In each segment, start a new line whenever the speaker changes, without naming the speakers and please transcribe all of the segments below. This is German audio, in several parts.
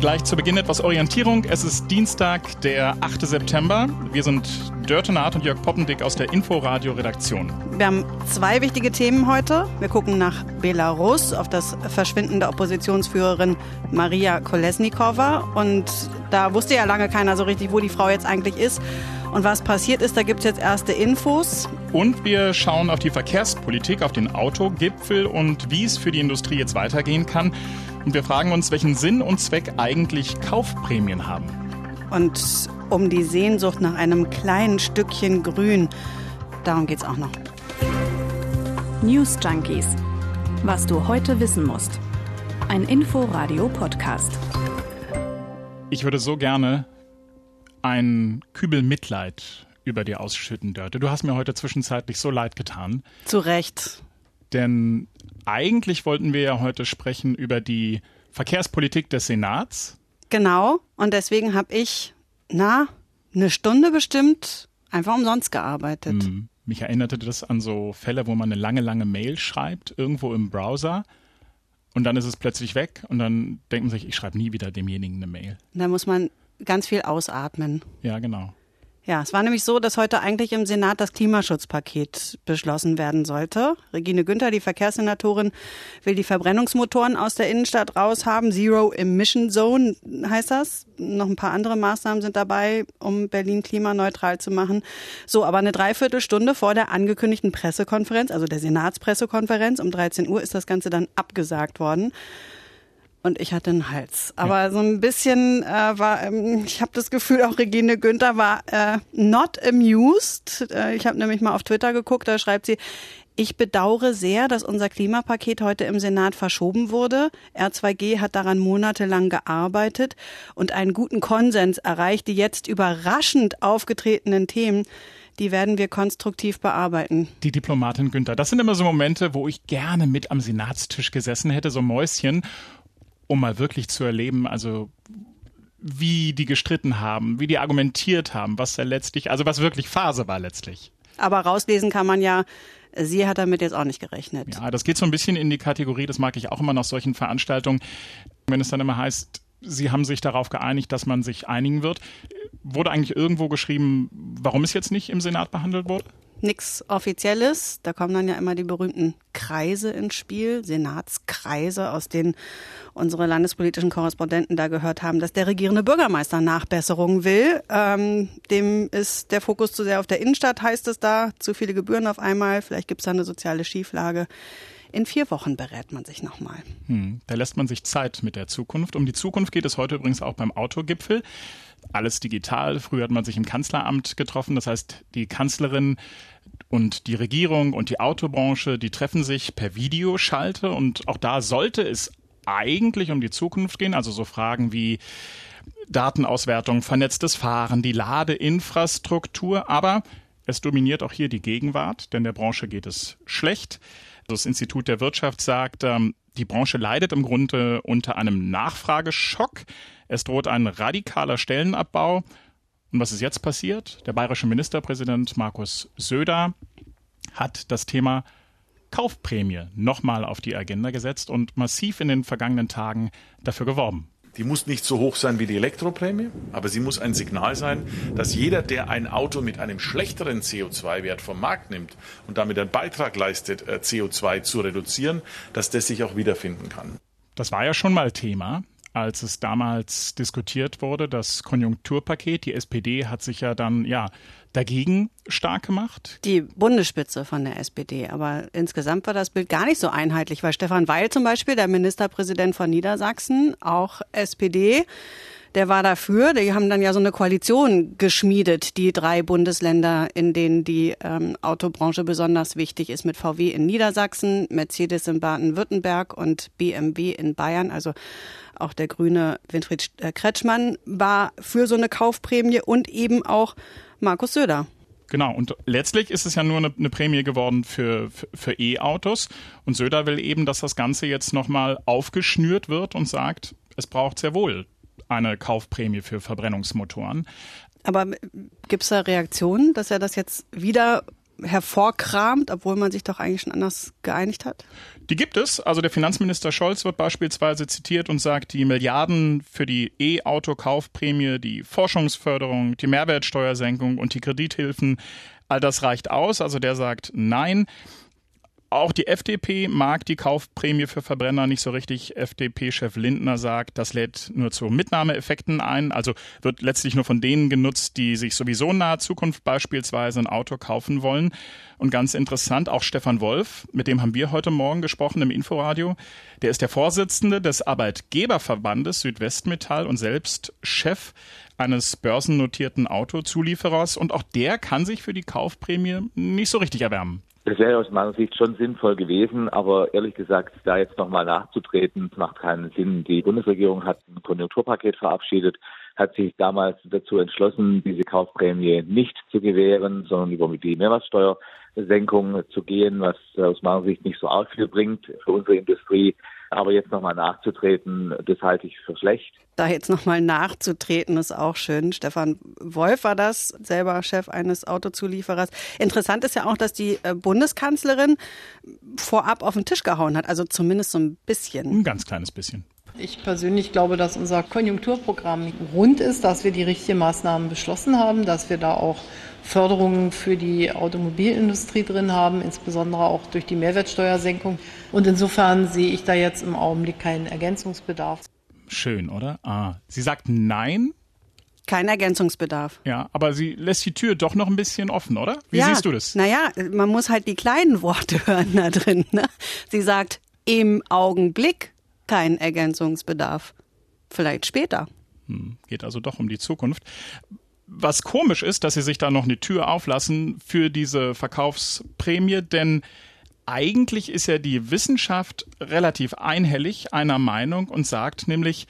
Gleich zu Beginn etwas Orientierung. Es ist Dienstag, der 8. September. Wir sind Dörte Naht und Jörg Poppendick aus der Inforadio-Redaktion.
Wir haben zwei wichtige Themen heute. Wir gucken nach Belarus, auf das Verschwinden der Oppositionsführerin Maria Kolesnikova. Und da wusste ja lange keiner so richtig, wo die Frau jetzt eigentlich ist. Und was passiert ist, da gibt es jetzt erste Infos.
Und wir schauen auf die Verkehrspolitik, auf den Autogipfel und wie es für die Industrie jetzt weitergehen kann. Und wir fragen uns, welchen Sinn und Zweck eigentlich Kaufprämien haben.
Und um die Sehnsucht nach einem kleinen Stückchen Grün, darum geht es auch noch.
News Junkies. Was du heute wissen musst. Ein Info-Radio-Podcast.
Ich würde so gerne ein Kübel Mitleid über dir ausschütten, Dörte. Du hast mir heute zwischenzeitlich so leid getan.
Zu Recht.
Denn eigentlich wollten wir ja heute sprechen über die Verkehrspolitik des Senats.
Genau. Und deswegen habe ich, na, eine Stunde bestimmt einfach umsonst gearbeitet.
Hm. Mich erinnerte das an so Fälle, wo man eine lange, lange Mail schreibt, irgendwo im Browser. Und dann ist es plötzlich weg und dann denkt man sich, ich schreibe nie wieder demjenigen eine Mail.
Da muss man ganz viel ausatmen.
Ja, genau.
Ja, es war nämlich so, dass heute eigentlich im Senat das Klimaschutzpaket beschlossen werden sollte. Regine Günther, die Verkehrssenatorin, will die Verbrennungsmotoren aus der Innenstadt raushaben. Zero Emission Zone heißt das. Noch ein paar andere Maßnahmen sind dabei, um Berlin klimaneutral zu machen. So, aber eine Dreiviertelstunde vor der angekündigten Pressekonferenz, also der Senatspressekonferenz um 13 Uhr, ist das Ganze dann abgesagt worden und ich hatte einen Hals. Aber ja. so ein bisschen äh, war, ähm, ich habe das Gefühl, auch Regine Günther war äh, not amused. Äh, ich habe nämlich mal auf Twitter geguckt, da schreibt sie, ich bedauere sehr, dass unser Klimapaket heute im Senat verschoben wurde. R2G hat daran monatelang gearbeitet und einen guten Konsens erreicht. Die jetzt überraschend aufgetretenen Themen, die werden wir konstruktiv bearbeiten.
Die Diplomatin Günther, das sind immer so Momente, wo ich gerne mit am Senatstisch gesessen hätte, so Mäuschen um mal wirklich zu erleben, also wie die gestritten haben, wie die argumentiert haben, was da letztlich, also was wirklich Phase war letztlich.
Aber rauslesen kann man ja, sie hat damit jetzt auch nicht gerechnet.
Ja, das geht so ein bisschen in die Kategorie, das mag ich auch immer nach solchen Veranstaltungen, wenn es dann immer heißt, sie haben sich darauf geeinigt, dass man sich einigen wird. Wurde eigentlich irgendwo geschrieben, warum es jetzt nicht im Senat behandelt wurde?
Nichts Offizielles. Da kommen dann ja immer die berühmten Kreise ins Spiel, Senatskreise, aus denen unsere landespolitischen Korrespondenten da gehört haben, dass der regierende Bürgermeister Nachbesserungen will. Ähm, dem ist der Fokus zu sehr auf der Innenstadt, heißt es da. Zu viele Gebühren auf einmal. Vielleicht gibt es da eine soziale Schieflage. In vier Wochen berät man sich nochmal.
Hm, da lässt man sich Zeit mit der Zukunft. Um die Zukunft geht es heute übrigens auch beim Autogipfel. Alles digital. Früher hat man sich im Kanzleramt getroffen. Das heißt, die Kanzlerin und die Regierung und die Autobranche, die treffen sich per Videoschalte. Und auch da sollte es eigentlich um die Zukunft gehen. Also so Fragen wie Datenauswertung, vernetztes Fahren, die Ladeinfrastruktur. Aber es dominiert auch hier die Gegenwart, denn der Branche geht es schlecht. Das Institut der Wirtschaft sagt, ähm, die Branche leidet im Grunde unter einem Nachfrageschock. Es droht ein radikaler Stellenabbau. Und was ist jetzt passiert? Der bayerische Ministerpräsident Markus Söder hat das Thema Kaufprämie nochmal auf die Agenda gesetzt und massiv in den vergangenen Tagen dafür geworben.
Die muss nicht so hoch sein wie die Elektroprämie, aber sie muss ein Signal sein, dass jeder, der ein Auto mit einem schlechteren CO2-Wert vom Markt nimmt und damit einen Beitrag leistet, äh, CO2 zu reduzieren, dass das sich auch wiederfinden kann.
Das war ja schon mal Thema als es damals diskutiert wurde, das Konjunkturpaket. Die SPD hat sich ja dann ja dagegen stark gemacht.
Die Bundesspitze von der SPD. Aber insgesamt war das Bild gar nicht so einheitlich, weil Stefan Weil zum Beispiel, der Ministerpräsident von Niedersachsen, auch SPD, der war dafür. Die haben dann ja so eine Koalition geschmiedet, die drei Bundesländer, in denen die ähm, Autobranche besonders wichtig ist, mit VW in Niedersachsen, Mercedes in Baden-Württemberg und BMW in Bayern. Also auch der grüne Winfried äh, Kretschmann war für so eine Kaufprämie und eben auch Markus Söder.
Genau, und letztlich ist es ja nur eine, eine Prämie geworden für, für, für E-Autos. Und Söder will eben, dass das Ganze jetzt nochmal aufgeschnürt wird und sagt, es braucht sehr wohl eine Kaufprämie für Verbrennungsmotoren.
Aber gibt es da Reaktionen, dass er das jetzt wieder hervorkramt, obwohl man sich doch eigentlich schon anders geeinigt hat?
Die gibt es. Also der Finanzminister Scholz wird beispielsweise zitiert und sagt, die Milliarden für die E-Auto-Kaufprämie, die Forschungsförderung, die Mehrwertsteuersenkung und die Kredithilfen, all das reicht aus. Also der sagt nein. Auch die FDP mag die Kaufprämie für Verbrenner nicht so richtig. FDP-Chef Lindner sagt, das lädt nur zu Mitnahmeeffekten ein, also wird letztlich nur von denen genutzt, die sich sowieso in naher Zukunft beispielsweise ein Auto kaufen wollen. Und ganz interessant, auch Stefan Wolf, mit dem haben wir heute Morgen gesprochen im Inforadio. Der ist der Vorsitzende des Arbeitgeberverbandes Südwestmetall und selbst Chef eines börsennotierten Autozulieferers. Und auch der kann sich für die Kaufprämie nicht so richtig erwärmen.
Das wäre aus meiner Sicht schon sinnvoll gewesen, aber ehrlich gesagt, da jetzt nochmal nachzutreten, macht keinen Sinn. Die Bundesregierung hat ein Konjunkturpaket verabschiedet, hat sich damals dazu entschlossen, diese Kaufprämie nicht zu gewähren, sondern über die Mehrwertsteuersenkung zu gehen, was aus meiner Sicht nicht so arg viel bringt für unsere Industrie. Aber jetzt nochmal nachzutreten, das halte ich für schlecht.
Da jetzt nochmal nachzutreten, ist auch schön. Stefan Wolf war das, selber Chef eines Autozulieferers. Interessant ist ja auch, dass die äh, Bundeskanzlerin vorab auf den Tisch gehauen hat, also zumindest so ein bisschen.
Ein ganz kleines bisschen.
Ich persönlich glaube, dass unser Konjunkturprogramm rund ist, dass wir die richtigen Maßnahmen beschlossen haben, dass wir da auch Förderungen für die Automobilindustrie drin haben, insbesondere auch durch die Mehrwertsteuersenkung. Und insofern sehe ich da jetzt im Augenblick keinen Ergänzungsbedarf.
Schön, oder? Ah, sie sagt nein.
Kein Ergänzungsbedarf.
Ja, aber sie lässt die Tür doch noch ein bisschen offen, oder? Wie
ja,
siehst du das?
Naja, man muss halt die kleinen Worte hören da drin. Ne? Sie sagt im Augenblick kein Ergänzungsbedarf. Vielleicht später.
Hm, geht also doch um die Zukunft. Was komisch ist, dass sie sich da noch eine Tür auflassen für diese Verkaufsprämie, denn eigentlich ist ja die Wissenschaft relativ einhellig einer Meinung und sagt nämlich,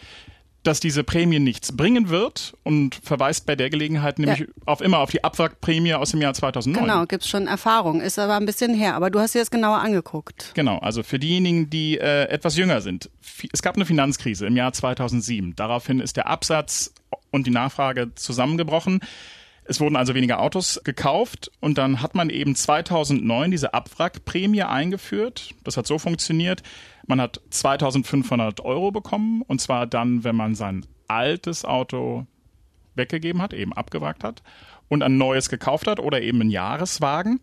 dass diese Prämie nichts bringen wird und verweist bei der Gelegenheit nämlich ja. auf immer auf die Abwrackprämie aus dem Jahr 2009.
Genau, gibt es schon Erfahrung, ist aber ein bisschen her. Aber du hast dir das genauer angeguckt.
Genau, also für diejenigen, die äh, etwas jünger sind. Es gab eine Finanzkrise im Jahr 2007. Daraufhin ist der Absatz und die Nachfrage zusammengebrochen. Es wurden also weniger Autos gekauft und dann hat man eben 2009 diese Abwrackprämie eingeführt. Das hat so funktioniert. Man hat 2500 Euro bekommen und zwar dann, wenn man sein altes Auto weggegeben hat, eben abgewrackt hat und ein neues gekauft hat oder eben einen Jahreswagen.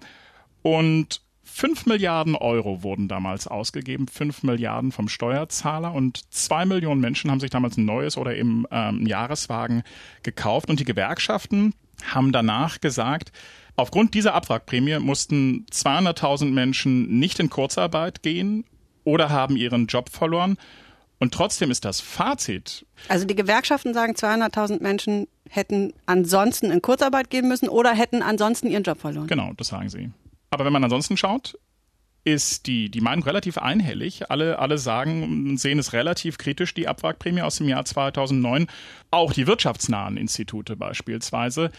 Und 5 Milliarden Euro wurden damals ausgegeben, 5 Milliarden vom Steuerzahler und zwei Millionen Menschen haben sich damals ein neues oder eben ähm, Jahreswagen gekauft und die Gewerkschaften haben danach gesagt, aufgrund dieser Abwrackprämie mussten 200.000 Menschen nicht in Kurzarbeit gehen oder haben ihren Job verloren. Und trotzdem ist das Fazit.
Also die Gewerkschaften sagen, 200.000 Menschen hätten ansonsten in Kurzarbeit gehen müssen oder hätten ansonsten ihren Job verloren.
Genau, das sagen sie. Aber wenn man ansonsten schaut, ist die, die Meinung relativ einhellig. Alle, alle sagen und sehen es relativ kritisch, die Abwrackprämie aus dem Jahr 2009. Auch die wirtschaftsnahen Institute beispielsweise.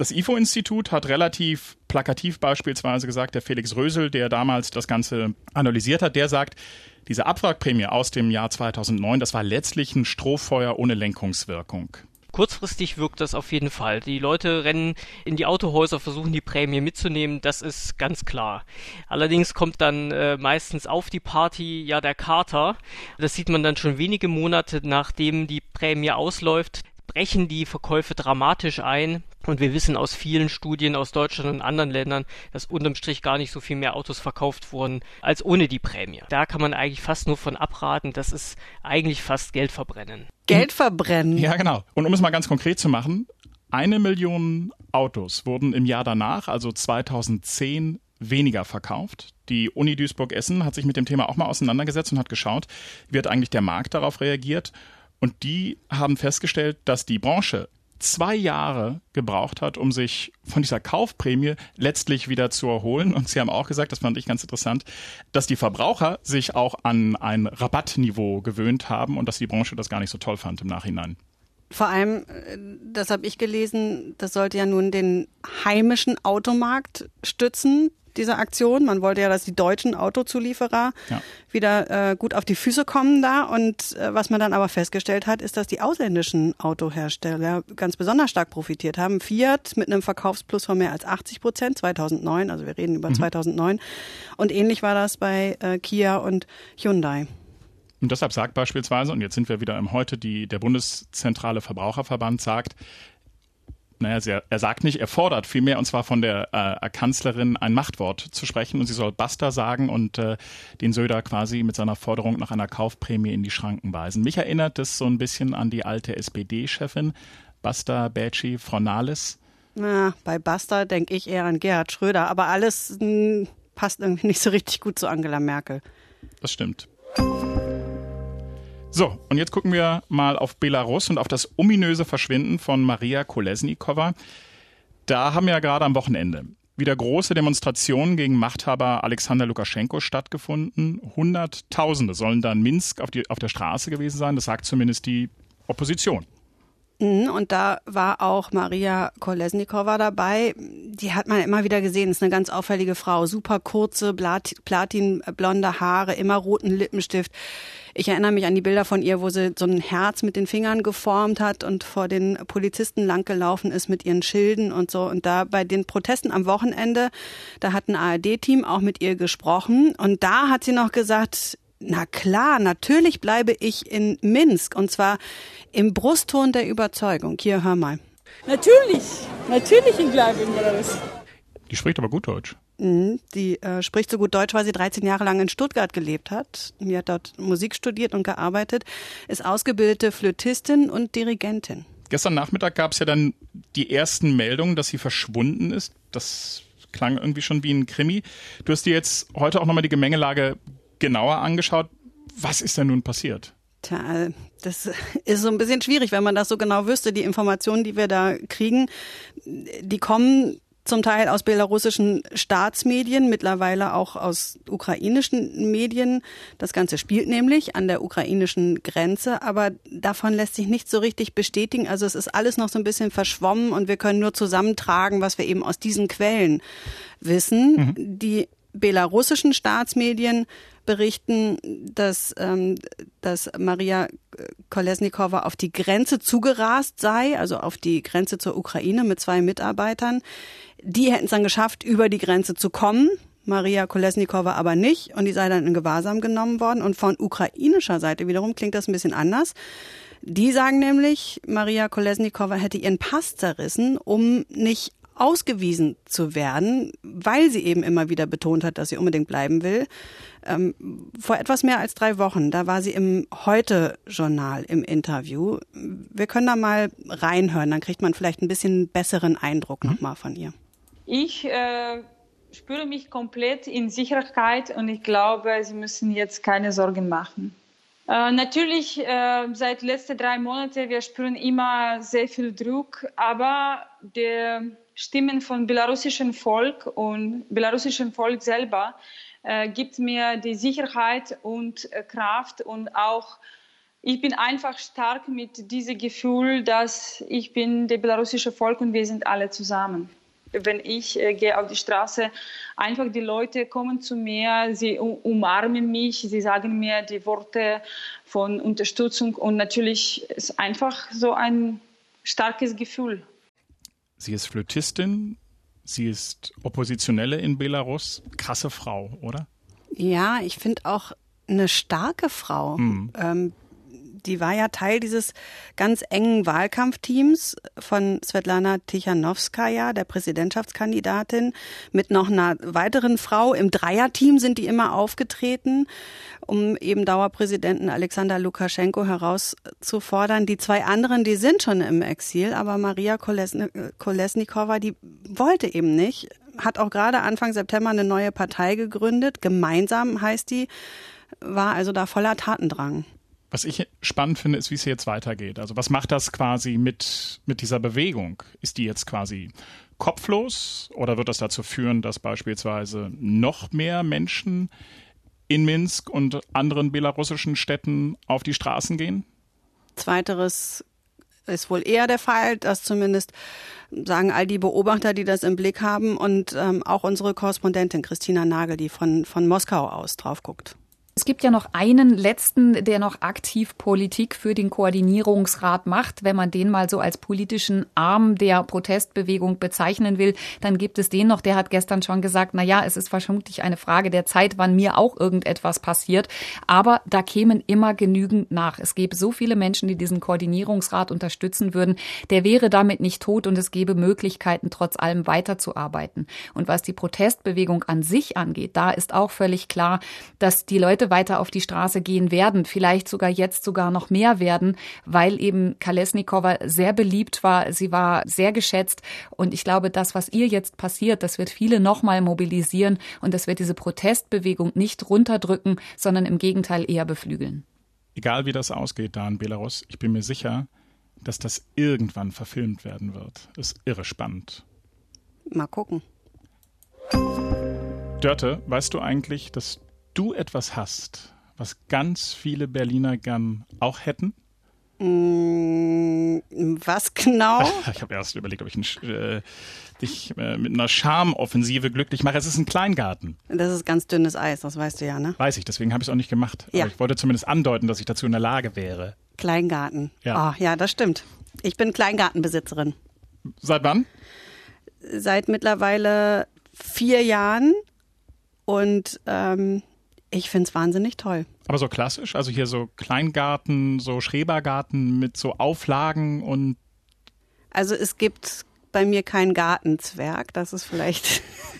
Das IFO-Institut hat relativ plakativ beispielsweise gesagt, der Felix Rösel, der damals das Ganze analysiert hat, der sagt, diese Abwrackprämie aus dem Jahr 2009, das war letztlich ein Strohfeuer ohne Lenkungswirkung.
Kurzfristig wirkt das auf jeden Fall. Die Leute rennen in die Autohäuser, versuchen die Prämie mitzunehmen, das ist ganz klar. Allerdings kommt dann äh, meistens auf die Party ja der Kater. Das sieht man dann schon wenige Monate nachdem die Prämie ausläuft brechen die Verkäufe dramatisch ein. Und wir wissen aus vielen Studien aus Deutschland und anderen Ländern, dass unterm Strich gar nicht so viel mehr Autos verkauft wurden als ohne die Prämie. Da kann man eigentlich fast nur von abraten. Das ist eigentlich fast Geld verbrennen.
Geld verbrennen?
Ja, genau. Und um es mal ganz konkret zu machen, eine Million Autos wurden im Jahr danach, also 2010, weniger verkauft. Die Uni Duisburg-Essen hat sich mit dem Thema auch mal auseinandergesetzt und hat geschaut, wie hat eigentlich der Markt darauf reagiert. Und die haben festgestellt, dass die Branche zwei Jahre gebraucht hat, um sich von dieser Kaufprämie letztlich wieder zu erholen. Und sie haben auch gesagt, das fand ich ganz interessant, dass die Verbraucher sich auch an ein Rabattniveau gewöhnt haben und dass die Branche das gar nicht so toll fand im Nachhinein.
Vor allem, äh, das habe ich gelesen, das sollte ja nun den heimischen Automarkt stützen. Diese Aktion. Man wollte ja, dass die deutschen Autozulieferer ja. wieder äh, gut auf die Füße kommen da. Und äh, was man dann aber festgestellt hat, ist, dass die ausländischen Autohersteller ganz besonders stark profitiert haben. Fiat mit einem Verkaufsplus von mehr als 80 Prozent 2009, also wir reden über mhm. 2009. Und ähnlich war das bei äh, Kia und Hyundai.
Und deshalb sagt beispielsweise, und jetzt sind wir wieder im Heute, die, der Bundeszentrale Verbraucherverband sagt, naja, er sagt nicht, er fordert vielmehr, und zwar von der äh, Kanzlerin ein Machtwort zu sprechen und sie soll Basta sagen und äh, den Söder quasi mit seiner Forderung nach einer Kaufprämie in die Schranken weisen. Mich erinnert das so ein bisschen an die alte SPD-Chefin, Basta Bätschi, Frau Nahles.
Na, bei Basta denke ich eher an Gerhard Schröder, aber alles mh, hm, passt irgendwie nicht so richtig gut zu Angela Merkel.
Das stimmt. So, und jetzt gucken wir mal auf Belarus und auf das ominöse Verschwinden von Maria Kolesnikova. Da haben ja gerade am Wochenende wieder große Demonstrationen gegen Machthaber Alexander Lukaschenko stattgefunden. Hunderttausende sollen da in Minsk auf, die, auf der Straße gewesen sein. Das sagt zumindest die Opposition.
Und da war auch Maria Kolesnikova dabei. Die hat man immer wieder gesehen. Ist eine ganz auffällige Frau. Super kurze, platinblonde Haare, immer roten Lippenstift. Ich erinnere mich an die Bilder von ihr, wo sie so ein Herz mit den Fingern geformt hat und vor den Polizisten langgelaufen ist mit ihren Schilden und so. Und da bei den Protesten am Wochenende, da hat ein ARD-Team auch mit ihr gesprochen. Und da hat sie noch gesagt, na klar, natürlich bleibe ich in Minsk und zwar im Brustton der Überzeugung. Hier, hör mal.
Natürlich, natürlich ich bleibe in Belarus.
Die spricht aber gut Deutsch.
Mhm, die äh, spricht so gut Deutsch, weil sie 13 Jahre lang in Stuttgart gelebt hat. Sie hat dort Musik studiert und gearbeitet, ist ausgebildete Flötistin und Dirigentin.
Gestern Nachmittag gab es ja dann die ersten Meldungen, dass sie verschwunden ist. Das klang irgendwie schon wie ein Krimi. Du hast dir jetzt heute auch nochmal die Gemengelage genauer angeschaut. Was ist denn nun passiert?
Tja, das ist so ein bisschen schwierig, wenn man das so genau wüsste. Die Informationen, die wir da kriegen, die kommen zum Teil aus belarussischen Staatsmedien, mittlerweile auch aus ukrainischen Medien. Das Ganze spielt nämlich an der ukrainischen Grenze, aber davon lässt sich nicht so richtig bestätigen. Also es ist alles noch so ein bisschen verschwommen und wir können nur zusammentragen, was wir eben aus diesen Quellen wissen. Mhm. Die belarussischen Staatsmedien berichten, dass, ähm, dass Maria Kolesnikova auf die Grenze zugerast sei, also auf die Grenze zur Ukraine mit zwei Mitarbeitern. Die hätten es dann geschafft, über die Grenze zu kommen. Maria Kolesnikova aber nicht und die sei dann in Gewahrsam genommen worden. Und von ukrainischer Seite wiederum klingt das ein bisschen anders. Die sagen nämlich, Maria Kolesnikova hätte ihren Pass zerrissen, um nicht ausgewiesen zu werden, weil sie eben immer wieder betont hat, dass sie unbedingt bleiben will. Ähm, vor etwas mehr als drei Wochen, da war sie im Heute-Journal im Interview. Wir können da mal reinhören, dann kriegt man vielleicht ein bisschen besseren Eindruck mhm. nochmal von ihr.
Ich äh, spüre mich komplett in Sicherheit und ich glaube, Sie müssen jetzt keine Sorgen machen. Äh, natürlich, äh, seit letzten drei Monaten, wir spüren immer sehr viel Druck, aber die Stimmen von belarussischem Volk und belarussischem Volk selber äh, gibt mir die Sicherheit und äh, Kraft und auch ich bin einfach stark mit diesem Gefühl, dass ich bin der belarussische Volk und wir sind alle zusammen. Wenn ich äh, gehe auf die Straße, einfach die Leute kommen zu mir, sie umarmen mich, sie sagen mir die Worte von Unterstützung und natürlich ist einfach so ein starkes Gefühl.
Sie ist Flötistin, Sie ist Oppositionelle in Belarus. Krasse Frau, oder?
Ja, ich finde auch eine starke Frau. Mhm. Ähm, die war ja Teil dieses ganz engen Wahlkampfteams von Svetlana Tichanowskaja, der Präsidentschaftskandidatin, mit noch einer weiteren Frau. Im Dreierteam sind die immer aufgetreten um eben Dauerpräsidenten Alexander Lukaschenko herauszufordern. Die zwei anderen, die sind schon im Exil, aber Maria Kolesnikova, die wollte eben nicht, hat auch gerade Anfang September eine neue Partei gegründet. Gemeinsam heißt die, war also da voller Tatendrang.
Was ich spannend finde, ist, wie es jetzt weitergeht. Also was macht das quasi mit, mit dieser Bewegung? Ist die jetzt quasi kopflos oder wird das dazu führen, dass beispielsweise noch mehr Menschen in Minsk und anderen belarussischen Städten auf die Straßen gehen?
Zweiteres ist wohl eher der Fall, dass zumindest sagen all die Beobachter, die das im Blick haben und ähm, auch unsere Korrespondentin Christina Nagel, die von, von Moskau aus drauf guckt.
Es gibt ja noch einen letzten, der noch aktiv Politik für den Koordinierungsrat macht. Wenn man den mal so als politischen Arm der Protestbewegung bezeichnen will, dann gibt es den noch. Der hat gestern schon gesagt, na ja, es ist vermutlich eine Frage der Zeit, wann mir auch irgendetwas passiert. Aber da kämen immer genügend nach. Es gäbe so viele Menschen, die diesen Koordinierungsrat unterstützen würden. Der wäre damit nicht tot und es gäbe Möglichkeiten, trotz allem weiterzuarbeiten. Und was die Protestbewegung an sich angeht, da ist auch völlig klar, dass die Leute weiter auf die Straße gehen werden, vielleicht sogar jetzt sogar noch mehr werden, weil eben Kalesnikova sehr beliebt war, sie war sehr geschätzt und ich glaube, das, was ihr jetzt passiert, das wird viele nochmal mobilisieren und das wird diese Protestbewegung nicht runterdrücken, sondern im Gegenteil eher beflügeln.
Egal wie das ausgeht da in Belarus, ich bin mir sicher, dass das irgendwann verfilmt werden wird. Ist irre spannend.
Mal gucken.
Dörte, weißt du eigentlich, dass du etwas hast, was ganz viele Berliner gern auch hätten?
Mm, was genau?
Ich habe erst überlegt, ob ich äh, dich äh, mit einer Charmoffensive glücklich mache. Es ist ein Kleingarten.
Das ist ganz dünnes Eis, das weißt du ja, ne?
Weiß ich, deswegen habe ich es auch nicht gemacht.
Ja.
Aber ich wollte zumindest andeuten, dass ich dazu in der Lage wäre.
Kleingarten.
Ja.
Oh, ja, das stimmt. Ich bin Kleingartenbesitzerin.
Seit wann?
Seit mittlerweile vier Jahren. Und ähm, ich finde es wahnsinnig toll.
Aber so klassisch, also hier so Kleingarten, so Schrebergarten mit so Auflagen und.
Also es gibt bei mir keinen Gartenzwerg, das ist vielleicht.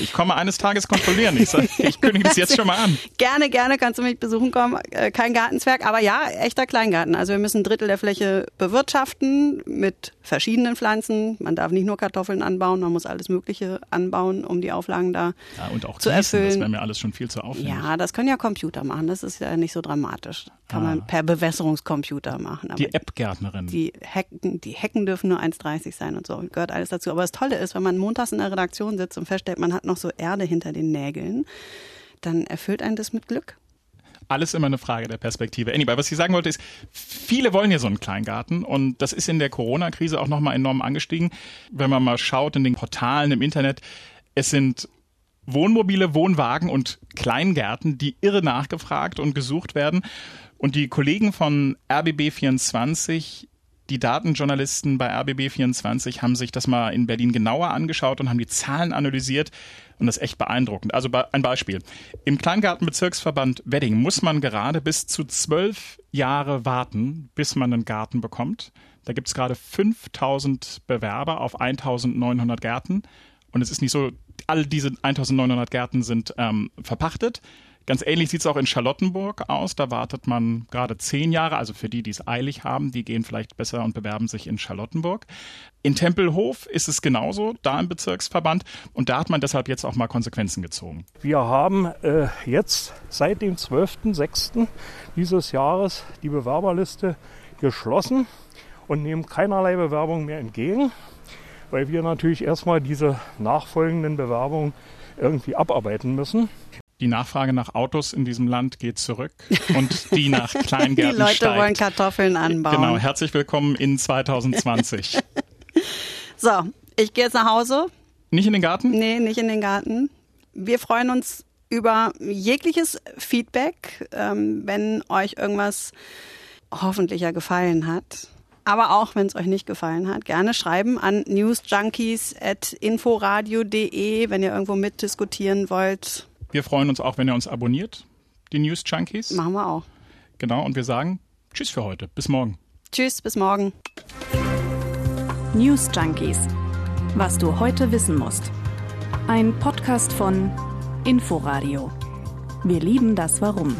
ich komme eines Tages kontrollieren. Ich, sag, ich kündige das jetzt schon mal an.
Gerne, gerne kannst du mich besuchen kommen. Äh, kein Gartenzwerg, aber ja, echter Kleingarten. Also wir müssen ein Drittel der Fläche bewirtschaften mit verschiedenen Pflanzen. Man darf nicht nur Kartoffeln anbauen, man muss alles Mögliche anbauen, um die Auflagen da
ja, und auch
zu
gießen,
erfüllen.
Das wäre mir alles schon viel zu aufwendig.
Ja, das können ja Computer machen. Das ist ja nicht so dramatisch. Kann ah. man per Bewässerungscomputer machen. Aber
die App-Gärtnerin.
Die Hecken, die Hecken dürfen nur 1,30 sein und so. Gehört alles dazu. Aber das Tolle ist, wenn man montags in der Redaktion sitzt und feststellt, man hat noch so Erde hinter den Nägeln, dann erfüllt einen das mit Glück
alles immer eine Frage der Perspektive. Anyway, was ich sagen wollte ist, viele wollen ja so einen Kleingarten und das ist in der Corona-Krise auch nochmal enorm angestiegen. Wenn man mal schaut in den Portalen im Internet, es sind Wohnmobile, Wohnwagen und Kleingärten, die irre nachgefragt und gesucht werden. Und die Kollegen von RBB24 die Datenjournalisten bei RBB24 haben sich das mal in Berlin genauer angeschaut und haben die Zahlen analysiert und das ist echt beeindruckend. Also ein Beispiel. Im Kleingartenbezirksverband Wedding muss man gerade bis zu zwölf Jahre warten, bis man einen Garten bekommt. Da gibt es gerade 5000 Bewerber auf 1900 Gärten. Und es ist nicht so, all diese 1900 Gärten sind ähm, verpachtet. Ganz ähnlich sieht es auch in Charlottenburg aus. Da wartet man gerade zehn Jahre. Also für die, die es eilig haben, die gehen vielleicht besser und bewerben sich in Charlottenburg. In Tempelhof ist es genauso, da im Bezirksverband. Und da hat man deshalb jetzt auch mal Konsequenzen gezogen.
Wir haben äh, jetzt seit dem 12.06. dieses Jahres die Bewerberliste geschlossen und nehmen keinerlei Bewerbung mehr entgegen, weil wir natürlich erstmal diese nachfolgenden Bewerbungen irgendwie abarbeiten müssen
die Nachfrage nach Autos in diesem Land geht zurück und die nach Kleingärten
Die Leute
steigt.
wollen Kartoffeln anbauen.
Genau, herzlich willkommen in 2020.
so, ich gehe jetzt nach Hause.
Nicht in den Garten?
Nee, nicht in den Garten. Wir freuen uns über jegliches Feedback, ähm, wenn euch irgendwas hoffentlich ja gefallen hat. Aber auch, wenn es euch nicht gefallen hat, gerne schreiben an newsjunkies.inforadio.de, wenn ihr irgendwo mitdiskutieren wollt.
Wir freuen uns auch, wenn ihr uns abonniert, die News Junkies.
Machen wir auch.
Genau, und wir sagen Tschüss für heute. Bis morgen.
Tschüss, bis morgen.
News Junkies. Was du heute wissen musst. Ein Podcast von Inforadio. Wir lieben das Warum.